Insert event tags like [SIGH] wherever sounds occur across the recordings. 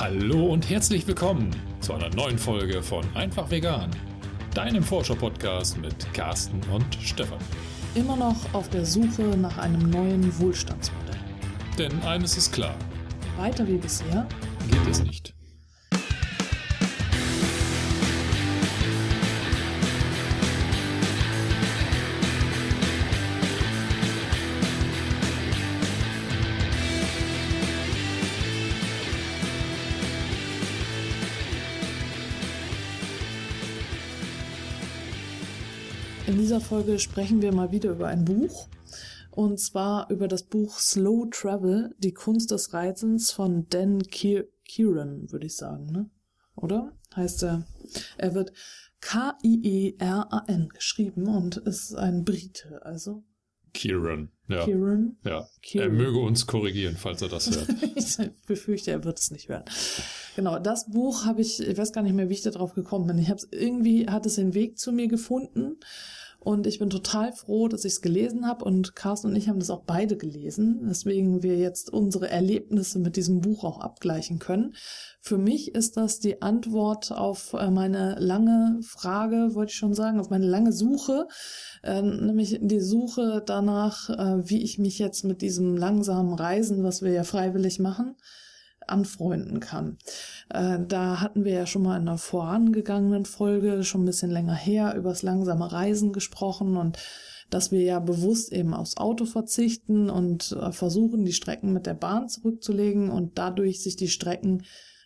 Hallo und herzlich willkommen zu einer neuen Folge von Einfach Vegan, deinem Forscher-Podcast mit Carsten und Stefan. Immer noch auf der Suche nach einem neuen Wohlstandsmodell. Denn eines ist klar: Weiter wie bisher geht es nicht. Dieser Folge sprechen wir mal wieder über ein Buch. Und zwar über das Buch Slow Travel, die Kunst des Reisens von Dan Kieran, würde ich sagen, ne? Oder? Heißt er. Er wird K-I-E-R-A-N geschrieben und ist ein Brite, also. Kieran, ja. Kieran? Ja. Kieran. Er möge uns korrigieren, falls er das hört. [LAUGHS] ich befürchte, er wird es nicht hören. Genau, das Buch habe ich, ich weiß gar nicht mehr, wie ich da drauf gekommen bin. Ich habe es irgendwie, hat es den Weg zu mir gefunden und ich bin total froh, dass ich es gelesen habe und Carsten und ich haben das auch beide gelesen, weswegen wir jetzt unsere Erlebnisse mit diesem Buch auch abgleichen können. Für mich ist das die Antwort auf äh, meine lange Frage, wollte ich schon sagen, auf meine lange Suche, äh, nämlich die Suche danach, äh, wie ich mich jetzt mit diesem langsamen Reisen, was wir ja freiwillig machen, anfreunden kann. Äh, da hatten wir ja schon mal in einer vorangegangenen Folge, schon ein bisschen länger her, über das langsame Reisen gesprochen und dass wir ja bewusst eben aufs Auto verzichten und äh, versuchen, die Strecken mit der Bahn zurückzulegen und dadurch sich die Strecken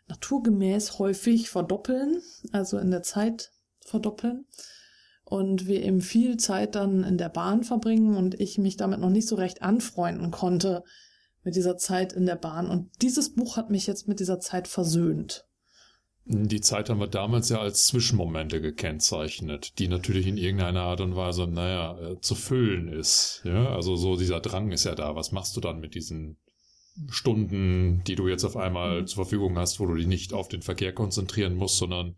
naturgemäß häufig verdoppeln, also in der Zeit verdoppeln und wir eben viel Zeit dann in der Bahn verbringen und ich mich damit noch nicht so recht anfreunden konnte, mit dieser Zeit in der Bahn. Und dieses Buch hat mich jetzt mit dieser Zeit versöhnt. Die Zeit haben wir damals ja als Zwischenmomente gekennzeichnet, die natürlich in irgendeiner Art und Weise, naja, äh, zu füllen ist. Ja, also so dieser Drang ist ja da. Was machst du dann mit diesen Stunden, die du jetzt auf einmal mhm. zur Verfügung hast, wo du dich nicht auf den Verkehr konzentrieren musst, sondern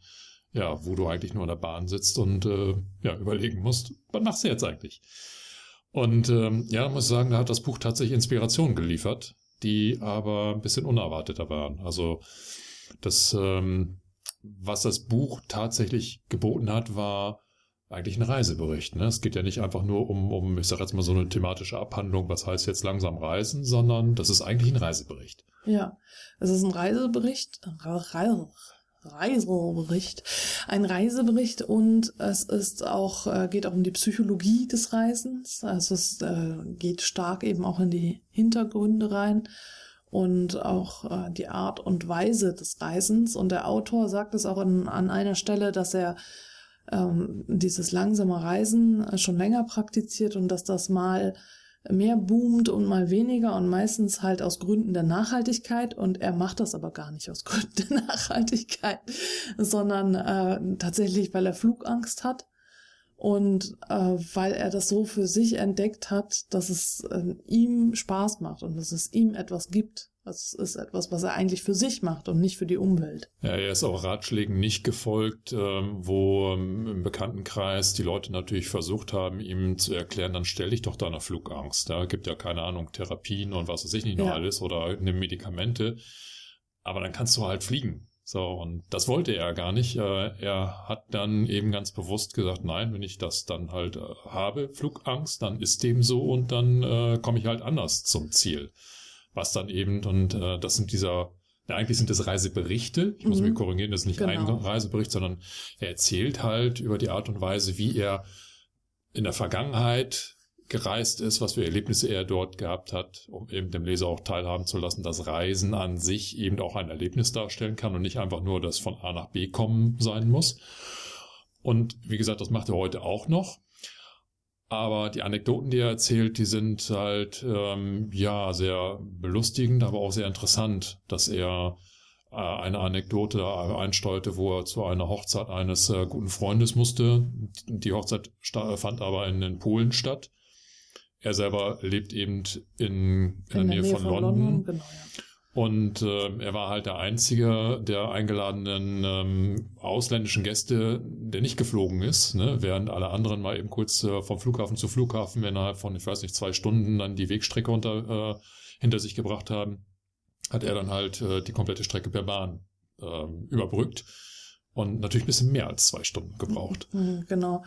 ja, wo du eigentlich nur in der Bahn sitzt und äh, ja, überlegen musst, was machst du jetzt eigentlich? Und ähm, ja, muss sagen, da hat das Buch tatsächlich Inspiration geliefert, die aber ein bisschen unerwarteter waren. Also das, ähm, was das Buch tatsächlich geboten hat, war eigentlich ein Reisebericht. Ne? Es geht ja nicht einfach nur um, um, ich sage jetzt mal so eine thematische Abhandlung, was heißt jetzt langsam reisen, sondern das ist eigentlich ein Reisebericht. Ja, es ist ein Reisebericht, Re Reisebericht, ein Reisebericht und es ist auch, äh, geht auch um die Psychologie des Reisens. Also es äh, geht stark eben auch in die Hintergründe rein und auch äh, die Art und Weise des Reisens. Und der Autor sagt es auch in, an einer Stelle, dass er ähm, dieses langsame Reisen schon länger praktiziert und dass das mal mehr boomt und mal weniger und meistens halt aus Gründen der Nachhaltigkeit. Und er macht das aber gar nicht aus [LAUGHS] Gründen der Nachhaltigkeit, sondern äh, tatsächlich, weil er Flugangst hat. Und äh, weil er das so für sich entdeckt hat, dass es äh, ihm Spaß macht und dass es ihm etwas gibt, das ist etwas, was er eigentlich für sich macht und nicht für die Umwelt. Ja, er ist auch Ratschlägen nicht gefolgt, ähm, wo ähm, im Bekanntenkreis die Leute natürlich versucht haben, ihm zu erklären, dann stell dich doch deiner Flugangst. Da gibt ja keine Ahnung, Therapien und was weiß ich nicht noch ja. alles oder eine Medikamente. Aber dann kannst du halt fliegen. So, und das wollte er gar nicht. Äh, er hat dann eben ganz bewusst gesagt, nein, wenn ich das dann halt äh, habe, Flugangst, dann ist dem so und dann äh, komme ich halt anders zum Ziel was dann eben, und äh, das sind dieser, ja, eigentlich sind das Reiseberichte, ich muss mhm. mich korrigieren, das ist nicht genau. ein Reisebericht, sondern er erzählt halt über die Art und Weise, wie er in der Vergangenheit gereist ist, was für Erlebnisse er dort gehabt hat, um eben dem Leser auch teilhaben zu lassen, dass Reisen an sich eben auch ein Erlebnis darstellen kann und nicht einfach nur das von A nach B kommen sein muss. Und wie gesagt, das macht er heute auch noch. Aber die Anekdoten, die er erzählt, die sind halt ähm, ja sehr belustigend, aber auch sehr interessant, dass er äh, eine Anekdote einsteuerte, wo er zu einer Hochzeit eines äh, guten Freundes musste. Die Hochzeit fand aber in, in Polen statt. Er selber lebt eben in, in, in der, Nähe, Nähe von, von London. London genau, ja. Und äh, er war halt der einzige der eingeladenen ähm, ausländischen Gäste, der nicht geflogen ist, ne? während alle anderen mal eben kurz äh, vom Flughafen zu Flughafen innerhalb von, ich weiß nicht, zwei Stunden dann die Wegstrecke unter, äh, hinter sich gebracht haben. hat er dann halt äh, die komplette Strecke per Bahn äh, überbrückt und natürlich ein bisschen mehr als zwei Stunden gebraucht. Mhm, genau.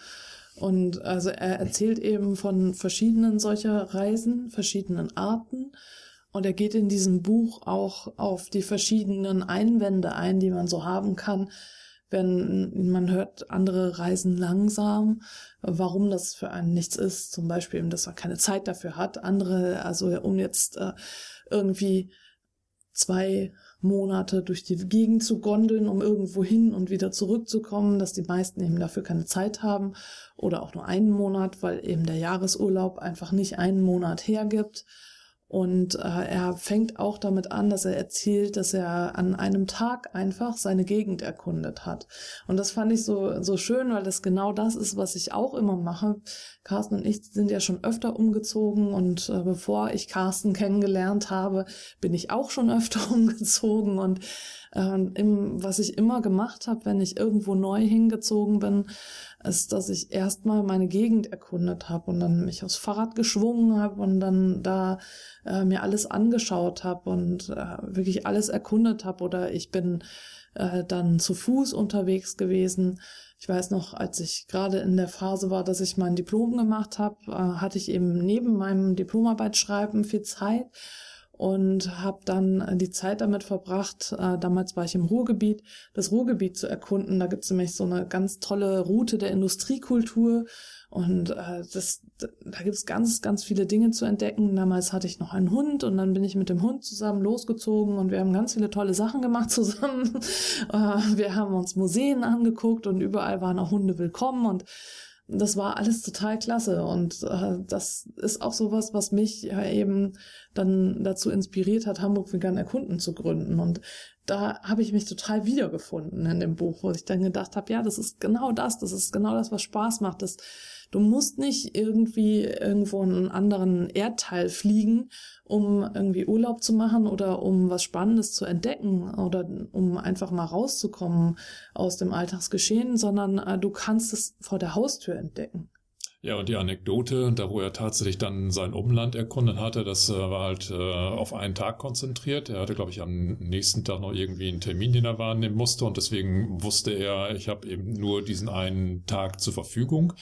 Und also er erzählt eben von verschiedenen solcher Reisen, verschiedenen Arten. Und er geht in diesem Buch auch auf die verschiedenen Einwände ein, die man so haben kann, wenn man hört, andere reisen langsam, warum das für einen nichts ist. Zum Beispiel, dass er keine Zeit dafür hat. Andere, also um jetzt äh, irgendwie zwei Monate durch die Gegend zu gondeln, um irgendwo hin und wieder zurückzukommen, dass die meisten eben dafür keine Zeit haben oder auch nur einen Monat, weil eben der Jahresurlaub einfach nicht einen Monat hergibt. Und äh, er fängt auch damit an, dass er erzählt, dass er an einem Tag einfach seine Gegend erkundet hat. Und das fand ich so, so schön, weil das genau das ist, was ich auch immer mache. Carsten und ich sind ja schon öfter umgezogen und äh, bevor ich Carsten kennengelernt habe, bin ich auch schon öfter [LAUGHS] umgezogen. Und äh, im, was ich immer gemacht habe, wenn ich irgendwo neu hingezogen bin, ist, dass ich erstmal meine Gegend erkundet habe und dann mich aufs Fahrrad geschwungen habe und dann da äh, mir alles angeschaut habe und äh, wirklich alles erkundet habe oder ich bin äh, dann zu Fuß unterwegs gewesen. Ich weiß noch, als ich gerade in der Phase war, dass ich mein Diplom gemacht habe, äh, hatte ich eben neben meinem Diplomarbeitsschreiben viel Zeit und habe dann die Zeit damit verbracht, äh, damals war ich im Ruhrgebiet, das Ruhrgebiet zu erkunden. Da gibt's nämlich so eine ganz tolle Route der Industriekultur und äh, das, da gibt's ganz, ganz viele Dinge zu entdecken. Damals hatte ich noch einen Hund und dann bin ich mit dem Hund zusammen losgezogen und wir haben ganz viele tolle Sachen gemacht [LAUGHS] zusammen. äh, wir haben uns Museen angeguckt und überall waren auch Hunde willkommen und das war alles total klasse. Und äh, das ist auch sowas, was mich ja eben dann dazu inspiriert hat, Hamburg Vegan Erkunden zu gründen. Und da habe ich mich total wiedergefunden in dem Buch, wo ich dann gedacht habe, ja, das ist genau das, das ist genau das, was Spaß macht, das Du musst nicht irgendwie irgendwo in einen anderen Erdteil fliegen, um irgendwie Urlaub zu machen oder um was Spannendes zu entdecken oder um einfach mal rauszukommen aus dem Alltagsgeschehen, sondern äh, du kannst es vor der Haustür entdecken. Ja, und die Anekdote, da wo er tatsächlich dann sein Umland erkundet hatte, das äh, war halt äh, auf einen Tag konzentriert. Er hatte, glaube ich, am nächsten Tag noch irgendwie einen Termin, den er wahrnehmen musste und deswegen wusste er, ich habe eben nur diesen einen Tag zur Verfügung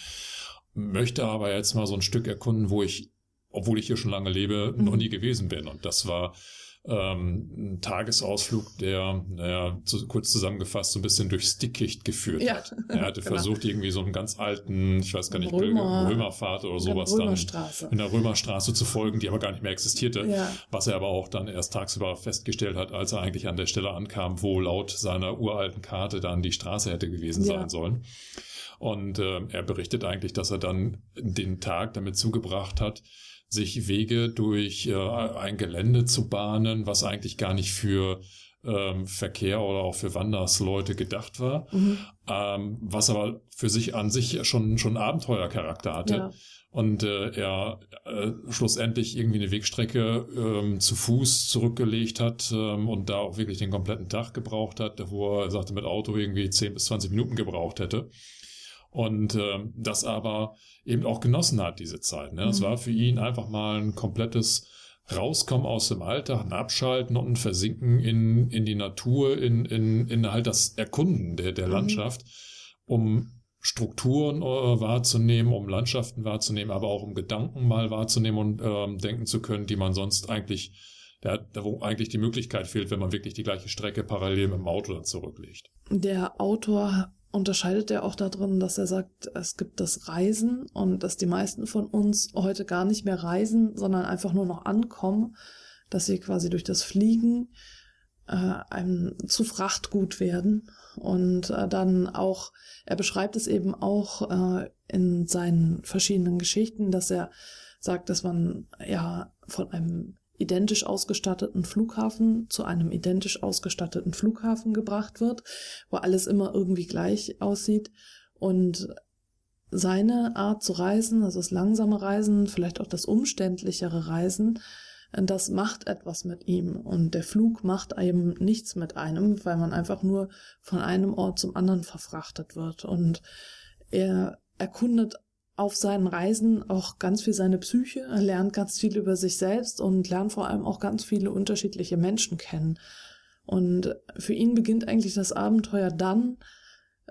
möchte aber jetzt mal so ein Stück erkunden, wo ich, obwohl ich hier schon lange lebe, mhm. noch nie gewesen bin. Und das war ähm, ein Tagesausflug, der, naja, zu, kurz zusammengefasst, so ein bisschen durchs Dickicht geführt ja. hat. Er hatte [LAUGHS] genau. versucht, irgendwie so einen ganz alten, ich weiß gar nicht, Römer, Römerfahrt oder sowas dann in der Römerstraße zu folgen, die aber gar nicht mehr existierte. Ja. Was er aber auch dann erst tagsüber festgestellt hat, als er eigentlich an der Stelle ankam, wo laut seiner uralten Karte dann die Straße hätte gewesen ja. sein sollen. Und äh, er berichtet eigentlich, dass er dann den Tag damit zugebracht hat, sich Wege durch äh, ein Gelände zu bahnen, was eigentlich gar nicht für ähm, Verkehr oder auch für Wandersleute gedacht war, mhm. ähm, was aber für sich an sich schon schon Abenteuercharakter hatte. Ja. Und äh, er äh, schlussendlich irgendwie eine Wegstrecke ähm, zu Fuß zurückgelegt hat ähm, und da auch wirklich den kompletten Tag gebraucht hat, wo er sagte, mit Auto irgendwie 10 bis 20 Minuten gebraucht hätte und äh, das aber eben auch genossen hat, diese Zeit. Ne? Es mhm. war für ihn einfach mal ein komplettes Rauskommen aus dem Alltag, ein Abschalten und ein Versinken in, in die Natur, in, in, in halt das Erkunden der, der mhm. Landschaft, um Strukturen äh, wahrzunehmen, um Landschaften wahrzunehmen, aber auch um Gedanken mal wahrzunehmen und äh, denken zu können, die man sonst eigentlich, da, da wo eigentlich die Möglichkeit fehlt, wenn man wirklich die gleiche Strecke parallel mit dem Auto dann zurücklegt. Der Autor unterscheidet er auch darin, dass er sagt, es gibt das Reisen und dass die meisten von uns heute gar nicht mehr reisen, sondern einfach nur noch ankommen, dass sie quasi durch das Fliegen äh, einem zu Frachtgut werden. Und äh, dann auch, er beschreibt es eben auch äh, in seinen verschiedenen Geschichten, dass er sagt, dass man ja von einem identisch ausgestatteten Flughafen zu einem identisch ausgestatteten Flughafen gebracht wird, wo alles immer irgendwie gleich aussieht. Und seine Art zu reisen, also das langsame Reisen, vielleicht auch das umständlichere Reisen, das macht etwas mit ihm. Und der Flug macht eben nichts mit einem, weil man einfach nur von einem Ort zum anderen verfrachtet wird. Und er erkundet auf seinen Reisen auch ganz viel seine Psyche, er lernt ganz viel über sich selbst und lernt vor allem auch ganz viele unterschiedliche Menschen kennen. Und für ihn beginnt eigentlich das Abenteuer dann,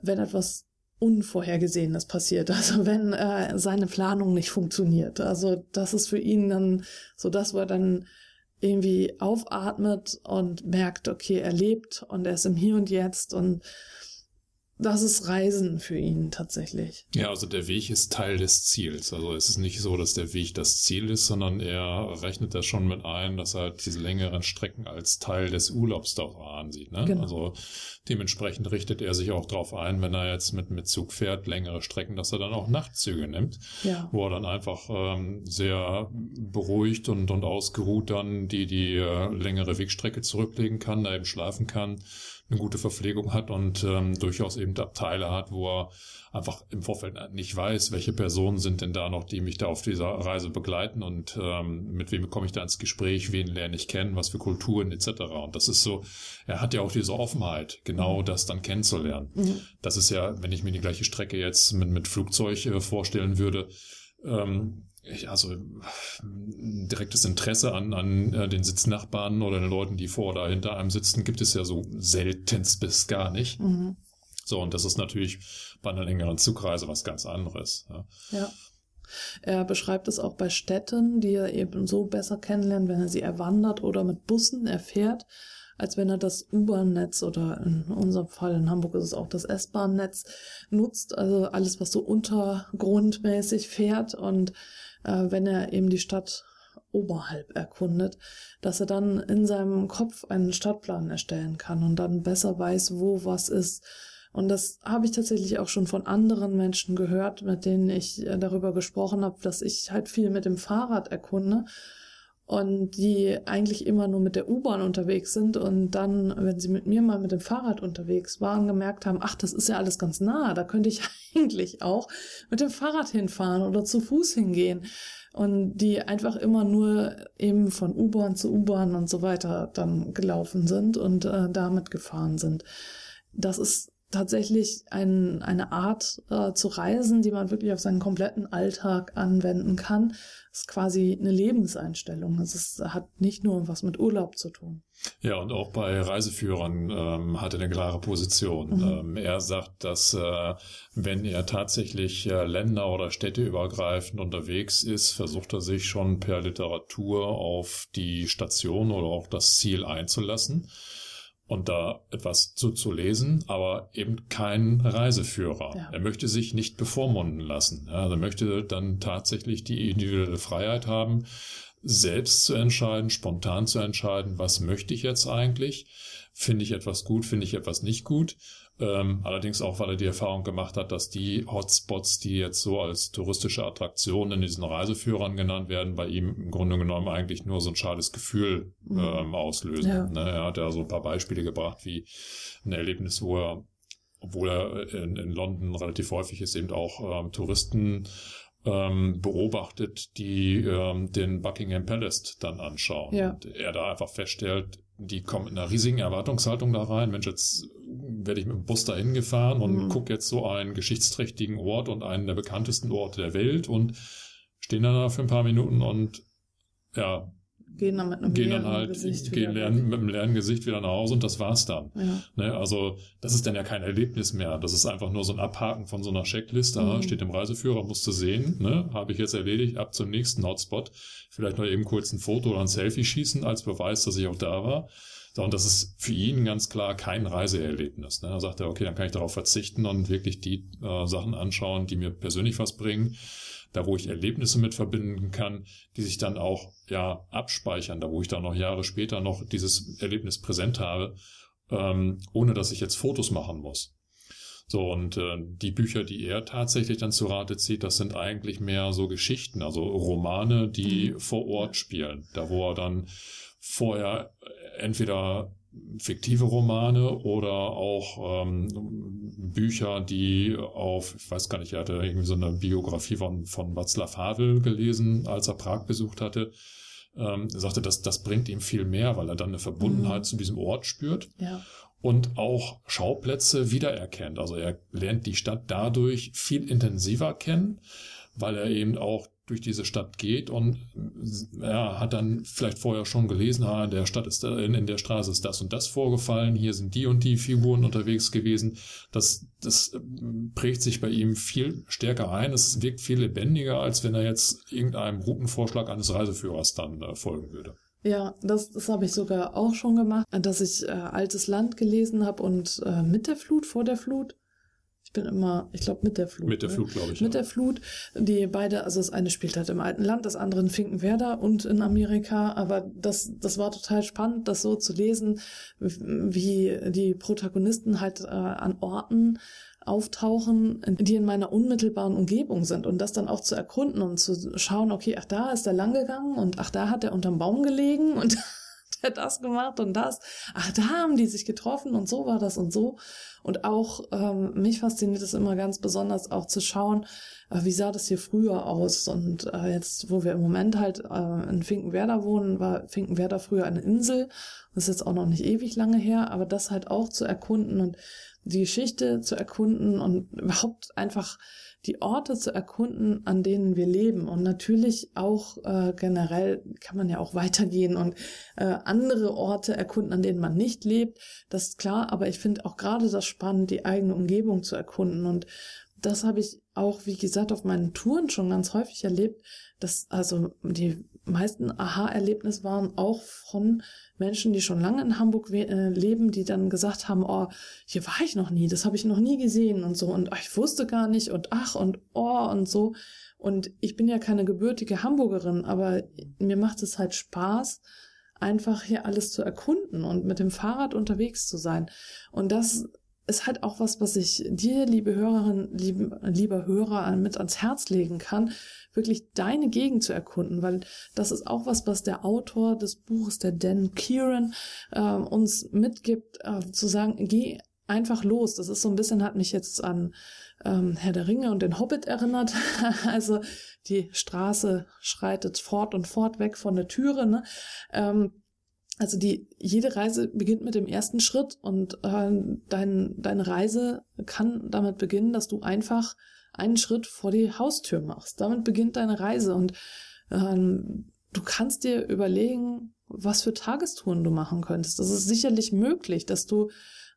wenn etwas Unvorhergesehenes passiert, [LAUGHS] also wenn äh, seine Planung nicht funktioniert. Also das ist für ihn dann so das, wo er dann irgendwie aufatmet und merkt, okay, er lebt und er ist im Hier und Jetzt und das ist Reisen für ihn tatsächlich. Ja, also der Weg ist Teil des Ziels. Also es ist nicht so, dass der Weg das Ziel ist, sondern er rechnet das schon mit ein, dass er diese längeren Strecken als Teil des Urlaubs dort ansieht. Ne? Genau. Also dementsprechend richtet er sich auch darauf ein, wenn er jetzt mit, mit Zug fährt, längere Strecken, dass er dann auch Nachtzüge nimmt, ja. wo er dann einfach ähm, sehr beruhigt und, und ausgeruht dann die, die äh, längere Wegstrecke zurücklegen kann, da eben schlafen kann eine gute Verpflegung hat und ähm, durchaus eben Abteile hat, wo er einfach im Vorfeld nicht weiß, welche Personen sind denn da noch, die mich da auf dieser Reise begleiten und ähm, mit wem komme ich da ins Gespräch, wen lerne ich kennen, was für Kulturen etc. Und das ist so, er hat ja auch diese Offenheit, genau mhm. das dann kennenzulernen. Mhm. Das ist ja, wenn ich mir die gleiche Strecke jetzt mit, mit Flugzeug äh, vorstellen würde, ähm, also ein direktes Interesse an, an äh, den Sitznachbarn oder den Leuten, die vor oder hinter einem sitzen, gibt es ja so seltenst bis gar nicht. Mhm. So, und das ist natürlich bei einer längeren Zugreise was ganz anderes. Ja. ja. Er beschreibt es auch bei Städten, die er eben so besser kennenlernt, wenn er sie erwandert oder mit Bussen erfährt, als wenn er das U-Bahn-Netz oder in unserem Fall in Hamburg ist es auch das S-Bahn-Netz nutzt, also alles, was so untergrundmäßig fährt und äh, wenn er eben die Stadt oberhalb erkundet, dass er dann in seinem Kopf einen Stadtplan erstellen kann und dann besser weiß, wo was ist. Und das habe ich tatsächlich auch schon von anderen Menschen gehört, mit denen ich äh, darüber gesprochen habe, dass ich halt viel mit dem Fahrrad erkunde und die eigentlich immer nur mit der U-Bahn unterwegs sind und dann, wenn sie mit mir mal mit dem Fahrrad unterwegs waren, gemerkt haben, ach, das ist ja alles ganz nah, da könnte ich [LAUGHS] eigentlich auch mit dem Fahrrad hinfahren oder zu Fuß hingehen. Und die einfach immer nur eben von U-Bahn zu U-Bahn und so weiter dann gelaufen sind und äh, damit gefahren sind. Das ist tatsächlich ein, eine Art äh, zu reisen, die man wirklich auf seinen kompletten Alltag anwenden kann. Das ist quasi eine Lebenseinstellung. Es ist, hat nicht nur was mit Urlaub zu tun. Ja, und auch bei Reiseführern ähm, hat er eine klare Position. Mhm. Ähm, er sagt, dass äh, wenn er tatsächlich äh, länder- oder städteübergreifend unterwegs ist, versucht er sich schon per Literatur auf die Station oder auch das Ziel einzulassen und da etwas zu, zu lesen, aber eben kein Reiseführer. Ja. Er möchte sich nicht bevormunden lassen. Ja, also er möchte dann tatsächlich die individuelle Freiheit haben, selbst zu entscheiden, spontan zu entscheiden, was möchte ich jetzt eigentlich? Finde ich etwas gut, finde ich etwas nicht gut? Ähm, allerdings auch, weil er die Erfahrung gemacht hat, dass die Hotspots, die jetzt so als touristische Attraktionen in diesen Reiseführern genannt werden, bei ihm im Grunde genommen eigentlich nur so ein schades Gefühl mhm. ähm, auslösen. Ja. Ne, er hat ja so ein paar Beispiele gebracht, wie ein Erlebnis, wo er, obwohl er in, in London relativ häufig ist, eben auch ähm, Touristen ähm, beobachtet, die ähm, den Buckingham Palace dann anschauen. Ja. Und er da einfach feststellt, die kommen in einer riesigen Erwartungshaltung da rein. Mensch, jetzt werde ich mit dem Bus dahin gefahren und mhm. gucke jetzt so einen geschichtsträchtigen Ort und einen der bekanntesten Orte der Welt und stehen dann da für ein paar Minuten und ja, gehen dann mit einem gehen dann halt, Gesicht gehen lernen, mit einem leeren Gesicht wieder nach Hause und das war's dann. Ja. Ne, also das ist dann ja kein Erlebnis mehr. Das ist einfach nur so ein Abhaken von so einer Checkliste. Mhm. Steht im Reiseführer, musst du sehen, ne? habe ich jetzt erledigt, ab zum nächsten Hotspot. Vielleicht noch eben kurz ein Foto oder ein Selfie schießen als Beweis, dass ich auch da war. So, und das ist für ihn ganz klar kein Reiseerlebnis. Ne? Da sagt er, okay, dann kann ich darauf verzichten und wirklich die äh, Sachen anschauen, die mir persönlich was bringen. Da, wo ich Erlebnisse mit verbinden kann, die sich dann auch ja abspeichern, da wo ich dann noch Jahre später noch dieses Erlebnis präsent habe, ähm, ohne dass ich jetzt Fotos machen muss. So, und äh, die Bücher, die er tatsächlich dann zu Rate zieht, das sind eigentlich mehr so Geschichten, also Romane, die mhm. vor Ort spielen. Da, wo er dann vorher entweder fiktive Romane oder auch ähm, Bücher, die auf, ich weiß gar nicht, er hatte irgendwie so eine Biografie von, von Václav Havel gelesen, als er Prag besucht hatte. Ähm, er sagte, dass das bringt ihm viel mehr, weil er dann eine Verbundenheit mhm. zu diesem Ort spürt. Ja. Und auch Schauplätze wiedererkennt. Also er lernt die Stadt dadurch viel intensiver kennen, weil er eben auch durch diese Stadt geht und ja, hat dann vielleicht vorher schon gelesen, ah, in der Stadt ist in, der Straße ist das und das vorgefallen, hier sind die und die Figuren unterwegs gewesen. Das, das ähm, prägt sich bei ihm viel stärker ein. Es wirkt viel lebendiger, als wenn er jetzt irgendeinem Routenvorschlag eines Reiseführers dann äh, folgen würde. Ja, das, das habe ich sogar auch schon gemacht, dass ich äh, Altes Land gelesen habe und äh, mit der Flut, vor der Flut bin immer, ich glaube, mit der Flut. Mit der ne? Flut, glaube ich. Mit ja. der Flut. Die beide, also das eine spielt halt im alten Land, das andere in Finkenwerder und in Amerika. Aber das, das war total spannend, das so zu lesen, wie die Protagonisten halt äh, an Orten auftauchen, die in meiner unmittelbaren Umgebung sind und das dann auch zu erkunden und zu schauen, okay, ach, da ist er lang gegangen und ach, da hat er unterm Baum gelegen und [LAUGHS] der das gemacht und das. Ach, da haben die sich getroffen und so war das und so. Und auch ähm, mich fasziniert es immer ganz besonders auch zu schauen, äh, wie sah das hier früher aus. Und äh, jetzt, wo wir im Moment halt äh, in Finkenwerder wohnen, war Finkenwerder früher eine Insel. Das ist jetzt auch noch nicht ewig lange her, aber das halt auch zu erkunden und die Geschichte zu erkunden und überhaupt einfach die Orte zu erkunden, an denen wir leben. Und natürlich auch äh, generell kann man ja auch [LAUGHS] weitergehen und äh, andere Orte erkunden, an denen man nicht lebt. Das ist klar, aber ich finde auch gerade das spannend, die eigene Umgebung zu erkunden. Und das habe ich auch, wie gesagt, auf meinen Touren schon ganz häufig erlebt, dass also die meisten Aha-Erlebnisse waren auch von Menschen, die schon lange in Hamburg äh, leben, die dann gesagt haben, oh, hier war ich noch nie, das habe ich noch nie gesehen und so und ach, ich wusste gar nicht und ach und oh und so. Und ich bin ja keine gebürtige Hamburgerin, aber mir macht es halt Spaß, einfach hier alles zu erkunden und mit dem Fahrrad unterwegs zu sein. Und das ist halt auch was, was ich dir, liebe Hörerin, liebe, lieber Hörer, mit ans Herz legen kann, wirklich deine Gegend zu erkunden, weil das ist auch was, was der Autor des Buches, der Dan Kieran, äh, uns mitgibt, äh, zu sagen, geh einfach los. Das ist so ein bisschen, hat mich jetzt an ähm, Herr der Ringe und den Hobbit erinnert. [LAUGHS] also die Straße schreitet fort und fort weg von der Türe. Ne? Ähm, also die jede Reise beginnt mit dem ersten Schritt und äh, dein, deine Reise kann damit beginnen, dass du einfach einen Schritt vor die Haustür machst. Damit beginnt deine Reise und ähm, du kannst dir überlegen, was für Tagestouren du machen könntest. Das ist sicherlich möglich, dass du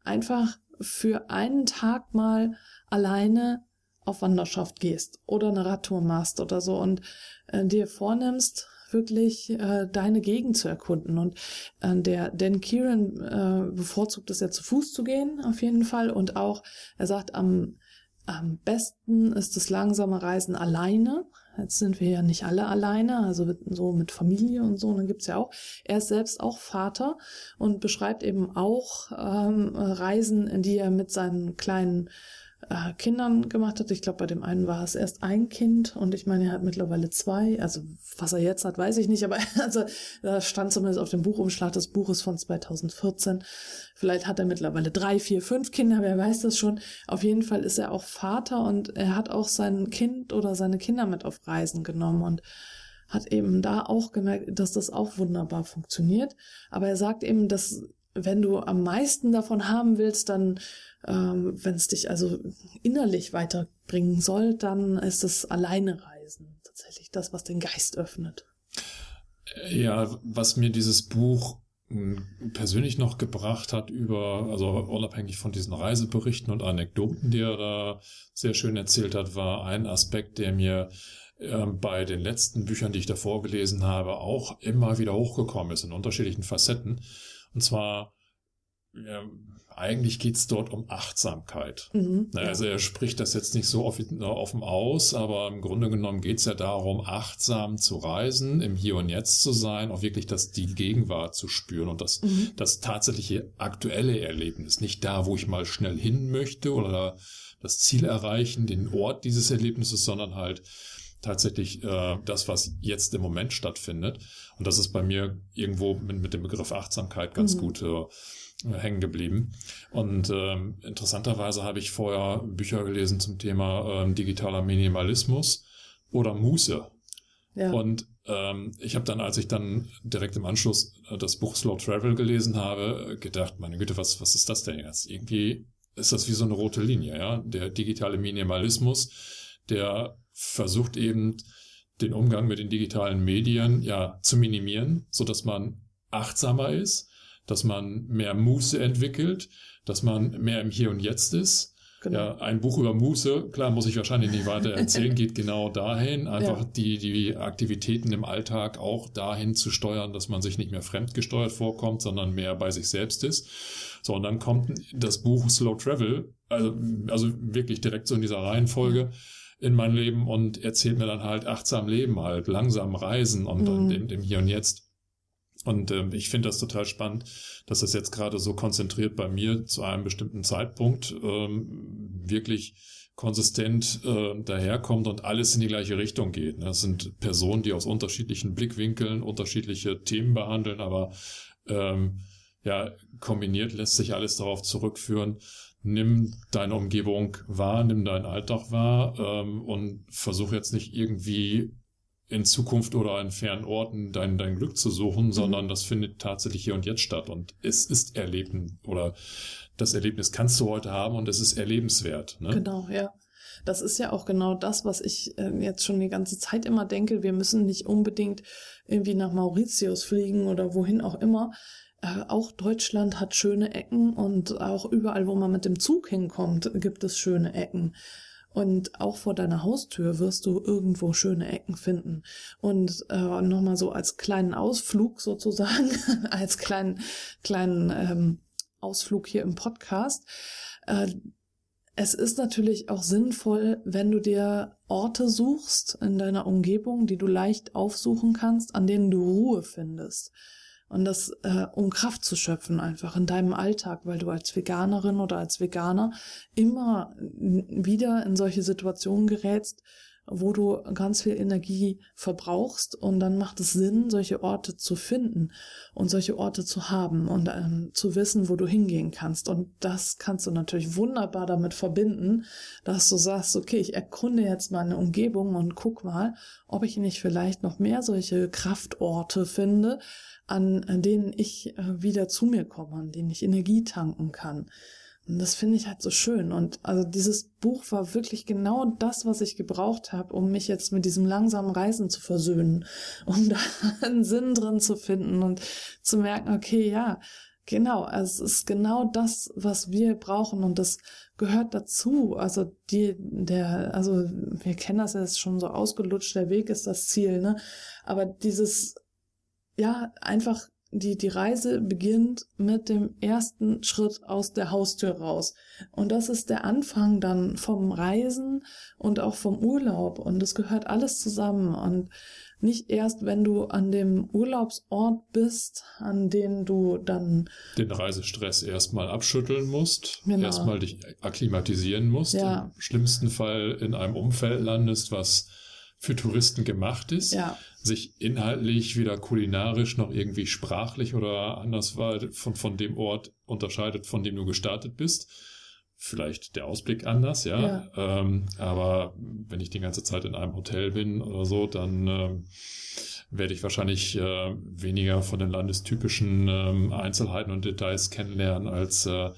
einfach für einen Tag mal alleine auf Wanderschaft gehst oder eine Radtour machst oder so und äh, dir vornimmst, wirklich äh, deine Gegend zu erkunden. Und äh, der Dan Kieran äh, bevorzugt es ja zu Fuß zu gehen, auf jeden Fall. Und auch, er sagt, am, am besten ist das langsame Reisen alleine. Jetzt sind wir ja nicht alle alleine, also so mit Familie und so, und dann gibt's ja auch. Er ist selbst auch Vater und beschreibt eben auch ähm, Reisen, die er mit seinen kleinen äh, Kindern gemacht hat. Ich glaube, bei dem einen war es erst ein Kind und ich meine, er hat mittlerweile zwei. Also was er jetzt hat, weiß ich nicht, aber [LAUGHS] also da stand zumindest auf dem Buchumschlag des Buches von 2014. Vielleicht hat er mittlerweile drei, vier, fünf Kinder, wer weiß das schon. Auf jeden Fall ist er auch Vater und er hat auch sein Kind oder seine Kinder mit auf Reisen genommen und hat eben da auch gemerkt, dass das auch wunderbar funktioniert. Aber er sagt eben, dass wenn du am meisten davon haben willst, dann ähm, Wenn es dich also innerlich weiterbringen soll, dann ist es alleine reisen tatsächlich das, was den Geist öffnet. Ja, was mir dieses Buch hm, persönlich noch gebracht hat über, also unabhängig von diesen Reiseberichten und Anekdoten, die er da sehr schön erzählt hat, war ein Aspekt, der mir äh, bei den letzten Büchern, die ich davor gelesen habe, auch immer wieder hochgekommen ist in unterschiedlichen Facetten. Und zwar ja, eigentlich geht's dort um Achtsamkeit. Mhm, also er spricht das jetzt nicht so offen aus, aber im Grunde genommen geht's ja darum, achtsam zu reisen, im Hier und Jetzt zu sein, auch wirklich das, die Gegenwart zu spüren und das, mhm. das tatsächliche aktuelle Erlebnis. Nicht da, wo ich mal schnell hin möchte oder das Ziel erreichen, den Ort dieses Erlebnisses, sondern halt tatsächlich äh, das, was jetzt im Moment stattfindet. Und das ist bei mir irgendwo mit, mit dem Begriff Achtsamkeit ganz mhm. gut äh, hängen geblieben. Und ähm, interessanterweise habe ich vorher Bücher gelesen zum Thema ähm, digitaler Minimalismus oder Muße. Ja. Und ähm, ich habe dann, als ich dann direkt im Anschluss äh, das Buch Slow Travel gelesen habe, gedacht, meine Güte, was, was ist das denn jetzt? Irgendwie ist das wie so eine rote Linie, ja? Der digitale Minimalismus, der versucht eben den Umgang mit den digitalen Medien ja zu minimieren, so dass man achtsamer ist, dass man mehr Muße entwickelt, dass man mehr im Hier und Jetzt ist. Genau. Ja, ein Buch über Muße, klar, muss ich wahrscheinlich nicht weiter erzählen, [LAUGHS] geht genau dahin, einfach ja. die, die Aktivitäten im Alltag auch dahin zu steuern, dass man sich nicht mehr fremdgesteuert vorkommt, sondern mehr bei sich selbst ist. So, und dann kommt das Buch Slow Travel, also, also wirklich direkt so in dieser Reihenfolge in mein Leben und erzählt mir dann halt achtsam Leben, halt langsam reisen und, mhm. und im Hier und Jetzt. Und ähm, ich finde das total spannend, dass das jetzt gerade so konzentriert bei mir zu einem bestimmten Zeitpunkt ähm, wirklich konsistent äh, daherkommt und alles in die gleiche Richtung geht. Das sind Personen, die aus unterschiedlichen Blickwinkeln unterschiedliche Themen behandeln, aber ähm, ja, kombiniert lässt sich alles darauf zurückführen, nimm deine Umgebung wahr, nimm deinen Alltag wahr ähm, und versuch jetzt nicht irgendwie in Zukunft oder an fernen Orten dein, dein Glück zu suchen, mhm. sondern das findet tatsächlich hier und jetzt statt und es ist Erleben oder das Erlebnis kannst du heute haben und es ist erlebenswert. Ne? Genau, ja. Das ist ja auch genau das, was ich äh, jetzt schon die ganze Zeit immer denke. Wir müssen nicht unbedingt irgendwie nach Mauritius fliegen oder wohin auch immer. Äh, auch Deutschland hat schöne Ecken und auch überall, wo man mit dem Zug hinkommt, gibt es schöne Ecken. Und auch vor deiner Haustür wirst du irgendwo schöne Ecken finden. Und äh, nochmal so als kleinen Ausflug sozusagen, [LAUGHS] als kleinen, kleinen ähm, Ausflug hier im Podcast. Äh, es ist natürlich auch sinnvoll, wenn du dir Orte suchst in deiner Umgebung, die du leicht aufsuchen kannst, an denen du Ruhe findest. Und das, äh, um Kraft zu schöpfen, einfach in deinem Alltag, weil du als Veganerin oder als Veganer immer wieder in solche Situationen gerätst, wo du ganz viel Energie verbrauchst und dann macht es Sinn, solche Orte zu finden und solche Orte zu haben und ähm, zu wissen, wo du hingehen kannst. Und das kannst du natürlich wunderbar damit verbinden, dass du sagst, okay, ich erkunde jetzt meine Umgebung und guck mal, ob ich nicht vielleicht noch mehr solche Kraftorte finde, an, an denen ich äh, wieder zu mir komme, an denen ich Energie tanken kann. Und das finde ich halt so schön. Und also dieses Buch war wirklich genau das, was ich gebraucht habe, um mich jetzt mit diesem langsamen Reisen zu versöhnen, [LAUGHS] um da einen Sinn drin zu finden und zu merken, okay, ja, genau, es ist genau das, was wir brauchen und das gehört dazu. Also die, der, also wir kennen das ja schon so ausgelutscht, der Weg ist das Ziel, ne? Aber dieses ja, einfach die, die Reise beginnt mit dem ersten Schritt aus der Haustür raus. Und das ist der Anfang dann vom Reisen und auch vom Urlaub. Und es gehört alles zusammen. Und nicht erst, wenn du an dem Urlaubsort bist, an den du dann den Reisestress erstmal abschütteln musst, genau. erstmal dich akklimatisieren musst, ja. im schlimmsten Fall in einem Umfeld landest, was für Touristen gemacht ist, ja. sich inhaltlich weder kulinarisch noch irgendwie sprachlich oder anders von, von dem Ort unterscheidet, von dem du gestartet bist. Vielleicht der Ausblick anders, ja. ja. Ähm, aber wenn ich die ganze Zeit in einem Hotel bin oder so, dann ähm, werde ich wahrscheinlich äh, weniger von den landestypischen ähm, Einzelheiten und Details kennenlernen, als äh, äh,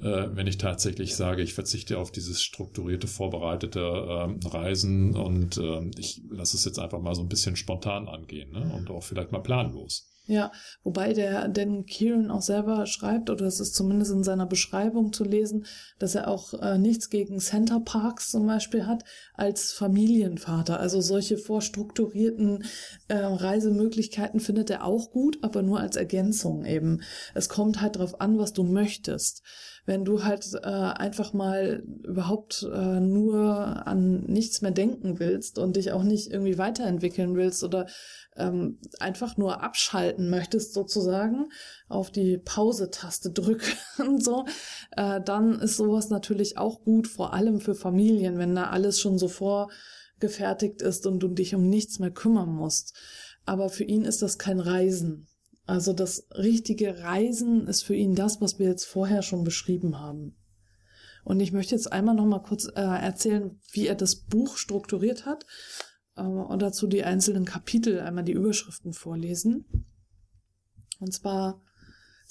wenn ich tatsächlich sage, ich verzichte auf dieses strukturierte, vorbereitete äh, Reisen und äh, ich lasse es jetzt einfach mal so ein bisschen spontan angehen ne? und auch vielleicht mal planlos. Ja, wobei der Dan Kieran auch selber schreibt, oder es ist zumindest in seiner Beschreibung zu lesen, dass er auch äh, nichts gegen Center Parks zum Beispiel hat als Familienvater. Also solche vorstrukturierten äh, Reisemöglichkeiten findet er auch gut, aber nur als Ergänzung eben. Es kommt halt drauf an, was du möchtest wenn du halt äh, einfach mal überhaupt äh, nur an nichts mehr denken willst und dich auch nicht irgendwie weiterentwickeln willst oder ähm, einfach nur abschalten möchtest sozusagen, auf die Pause-Taste drücken [LAUGHS] so, äh, dann ist sowas natürlich auch gut, vor allem für Familien, wenn da alles schon so vorgefertigt ist und du dich um nichts mehr kümmern musst. Aber für ihn ist das kein Reisen. Also das richtige Reisen ist für ihn das, was wir jetzt vorher schon beschrieben haben. Und ich möchte jetzt einmal noch mal kurz äh, erzählen, wie er das Buch strukturiert hat äh, und dazu die einzelnen Kapitel, einmal die Überschriften vorlesen. Und zwar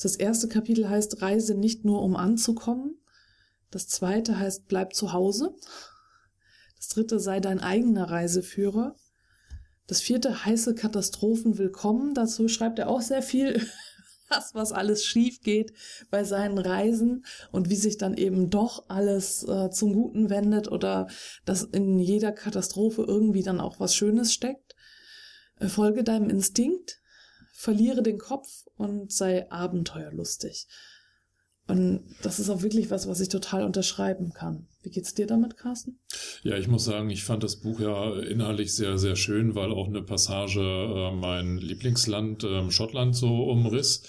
das erste Kapitel heißt Reise nicht nur um anzukommen. Das zweite heißt Bleib zu Hause. Das dritte sei dein eigener Reiseführer. Das vierte heiße Katastrophen willkommen. Dazu schreibt er auch sehr viel, [LAUGHS] was, was alles schief geht bei seinen Reisen und wie sich dann eben doch alles äh, zum Guten wendet oder dass in jeder Katastrophe irgendwie dann auch was Schönes steckt. Folge deinem Instinkt, verliere den Kopf und sei abenteuerlustig. Und das ist auch wirklich was, was ich total unterschreiben kann. Wie geht's dir damit, Carsten? Ja, ich muss sagen, ich fand das Buch ja inhaltlich sehr, sehr schön, weil auch eine Passage äh, mein Lieblingsland äh, Schottland so umriss.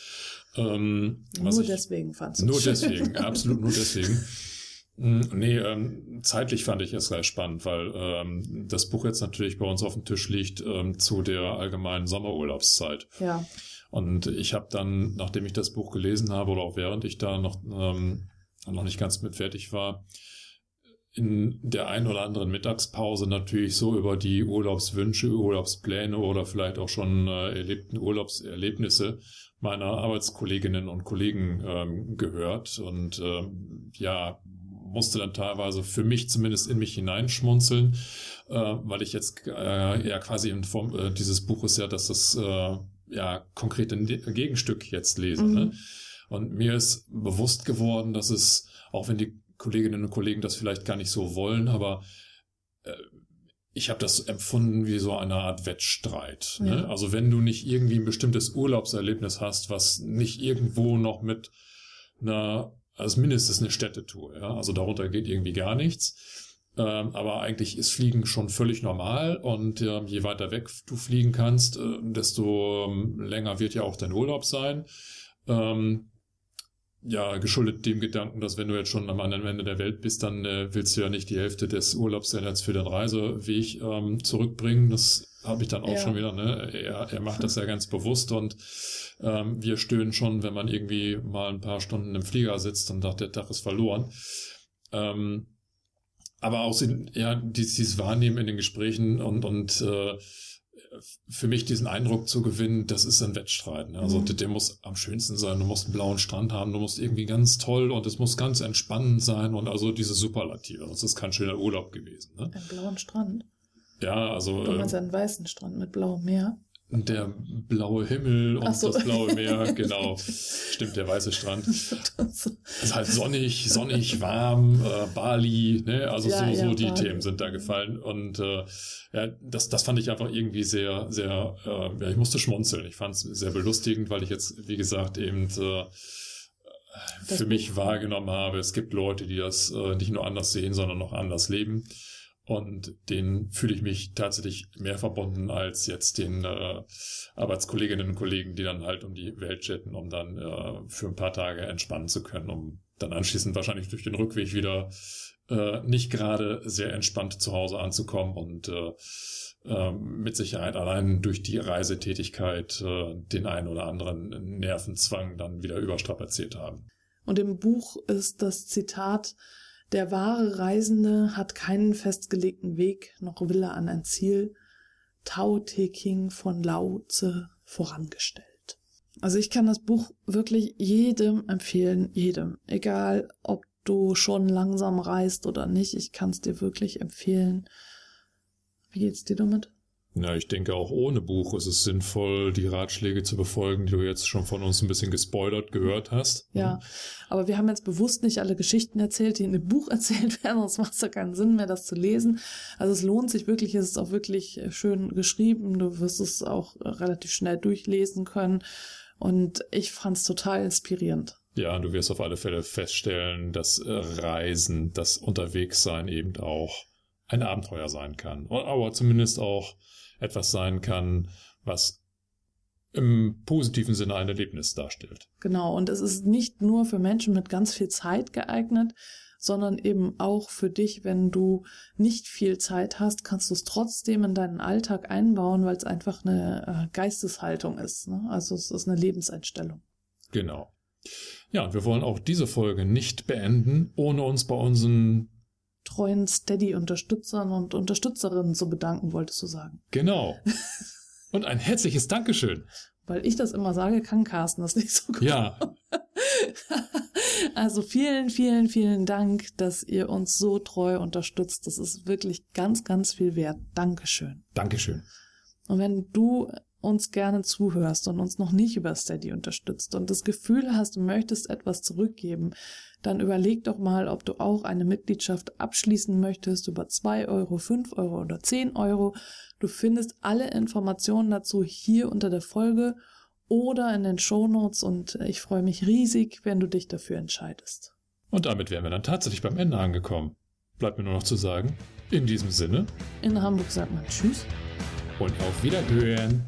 Ähm, nur deswegen fandst du Nur deswegen, absolut nur deswegen. [LAUGHS] Mm, nee, ähm, zeitlich fand ich es sehr spannend, weil ähm, das Buch jetzt natürlich bei uns auf dem Tisch liegt ähm, zu der allgemeinen Sommerurlaubszeit. Ja. Und ich habe dann, nachdem ich das Buch gelesen habe oder auch während ich da noch, ähm, noch nicht ganz mit fertig war, in der ein oder anderen Mittagspause natürlich so über die Urlaubswünsche, Urlaubspläne oder vielleicht auch schon äh, erlebten Urlaubserlebnisse meiner Arbeitskolleginnen und Kollegen ähm, gehört und ähm, ja, musste dann teilweise für mich zumindest in mich hineinschmunzeln, äh, weil ich jetzt äh, ja quasi in Form äh, dieses Buches ja, dass das äh, ja konkrete Gegenstück jetzt lese. Ne? Mhm. Ne? Und mir ist bewusst geworden, dass es, auch wenn die Kolleginnen und Kollegen das vielleicht gar nicht so wollen, aber äh, ich habe das empfunden wie so eine Art Wettstreit. Ne? Ja. Also wenn du nicht irgendwie ein bestimmtes Urlaubserlebnis hast, was nicht irgendwo noch mit einer, also mindestens eine Städtetour, ja, also darunter geht irgendwie gar nichts. Ähm, aber eigentlich ist Fliegen schon völlig normal und äh, je weiter weg du fliegen kannst, äh, desto ähm, länger wird ja auch dein Urlaub sein. Ähm, ja, geschuldet dem Gedanken, dass wenn du jetzt schon am anderen Ende der Welt bist, dann äh, willst du ja nicht die Hälfte des Urlaubs jetzt für den Reiseweg ähm, zurückbringen. Das habe ich dann auch ja. schon wieder. Ne? Er, er macht das ja ganz bewusst und ähm, wir stöhnen schon, wenn man irgendwie mal ein paar Stunden im Flieger sitzt und sagt, der Tag ist verloren. Ähm, aber auch ja, dieses Wahrnehmen in den Gesprächen und, und äh, für mich diesen Eindruck zu gewinnen, das ist ein Wettstreit. Ne? Also mhm. der, muss am schönsten sein, du musst einen blauen Strand haben, du musst irgendwie ganz toll und es muss ganz entspannend sein und also diese Superlative. Das ist kein schöner Urlaub gewesen. Ne? Einen blauen Strand? Ja, also. Du meinst äh, einen weißen Strand mit blauem Meer? Der blaue Himmel und so. das blaue Meer, [LAUGHS] genau. Stimmt, der weiße Strand. Ist halt sonnig, sonnig, warm, äh, Bali, ne? Also ja, so, so ja, die Bali. Themen sind da gefallen. Und äh, ja, das, das fand ich einfach irgendwie sehr, sehr, äh, ja, ich musste schmunzeln. Ich fand es sehr belustigend, weil ich jetzt, wie gesagt, eben äh, für mich wahrgenommen habe, es gibt Leute, die das äh, nicht nur anders sehen, sondern noch anders leben. Und den fühle ich mich tatsächlich mehr verbunden als jetzt den äh, Arbeitskolleginnen und Kollegen, die dann halt um die Welt jetten, um dann äh, für ein paar Tage entspannen zu können, um dann anschließend wahrscheinlich durch den Rückweg wieder äh, nicht gerade sehr entspannt zu Hause anzukommen und äh, äh, mit Sicherheit allein durch die Reisetätigkeit äh, den einen oder anderen Nervenzwang dann wieder überstrapaziert haben. Und im Buch ist das Zitat, der wahre Reisende hat keinen festgelegten Weg, noch will er an ein Ziel. Tao Te King von Lao Tse vorangestellt. Also ich kann das Buch wirklich jedem empfehlen, jedem. Egal, ob du schon langsam reist oder nicht, ich kann es dir wirklich empfehlen. Wie geht's dir damit? Ja, ich denke auch ohne Buch ist es sinnvoll, die Ratschläge zu befolgen, die du jetzt schon von uns ein bisschen gespoilert gehört hast. Ja, aber wir haben jetzt bewusst nicht alle Geschichten erzählt, die in dem Buch [LAUGHS] erzählt werden, sonst macht es ja keinen Sinn mehr, das zu lesen. Also es lohnt sich wirklich, es ist auch wirklich schön geschrieben, du wirst es auch relativ schnell durchlesen können und ich fand es total inspirierend. Ja, du wirst auf alle Fälle feststellen, dass Reisen, das Unterwegssein eben auch ein Abenteuer sein kann. Aber zumindest auch etwas sein kann, was im positiven Sinne ein Erlebnis darstellt. Genau, und es ist nicht nur für Menschen mit ganz viel Zeit geeignet, sondern eben auch für dich, wenn du nicht viel Zeit hast, kannst du es trotzdem in deinen Alltag einbauen, weil es einfach eine äh, Geisteshaltung ist. Ne? Also es ist eine Lebenseinstellung. Genau. Ja, wir wollen auch diese Folge nicht beenden, ohne uns bei unseren treuen Steady-Unterstützern und Unterstützerinnen zu bedanken, wolltest du sagen. Genau. [LAUGHS] Und ein herzliches Dankeschön. Weil ich das immer sage, kann Carsten das nicht so gut. Ja. [LAUGHS] Also vielen, vielen, vielen Dank, dass ihr uns so treu unterstützt. Das ist wirklich ganz, ganz viel wert. Dankeschön. Dankeschön. Und wenn du uns gerne zuhörst und uns noch nicht über Steady unterstützt und das Gefühl hast, du möchtest etwas zurückgeben, dann überleg doch mal, ob du auch eine Mitgliedschaft abschließen möchtest über 2 Euro, 5 Euro oder 10 Euro. Du findest alle Informationen dazu hier unter der Folge oder in den Shownotes und ich freue mich riesig, wenn du dich dafür entscheidest. Und damit wären wir dann tatsächlich beim Ende angekommen. Bleibt mir nur noch zu sagen, in diesem Sinne. In Hamburg sagt man Tschüss. Und auf Wiederhören.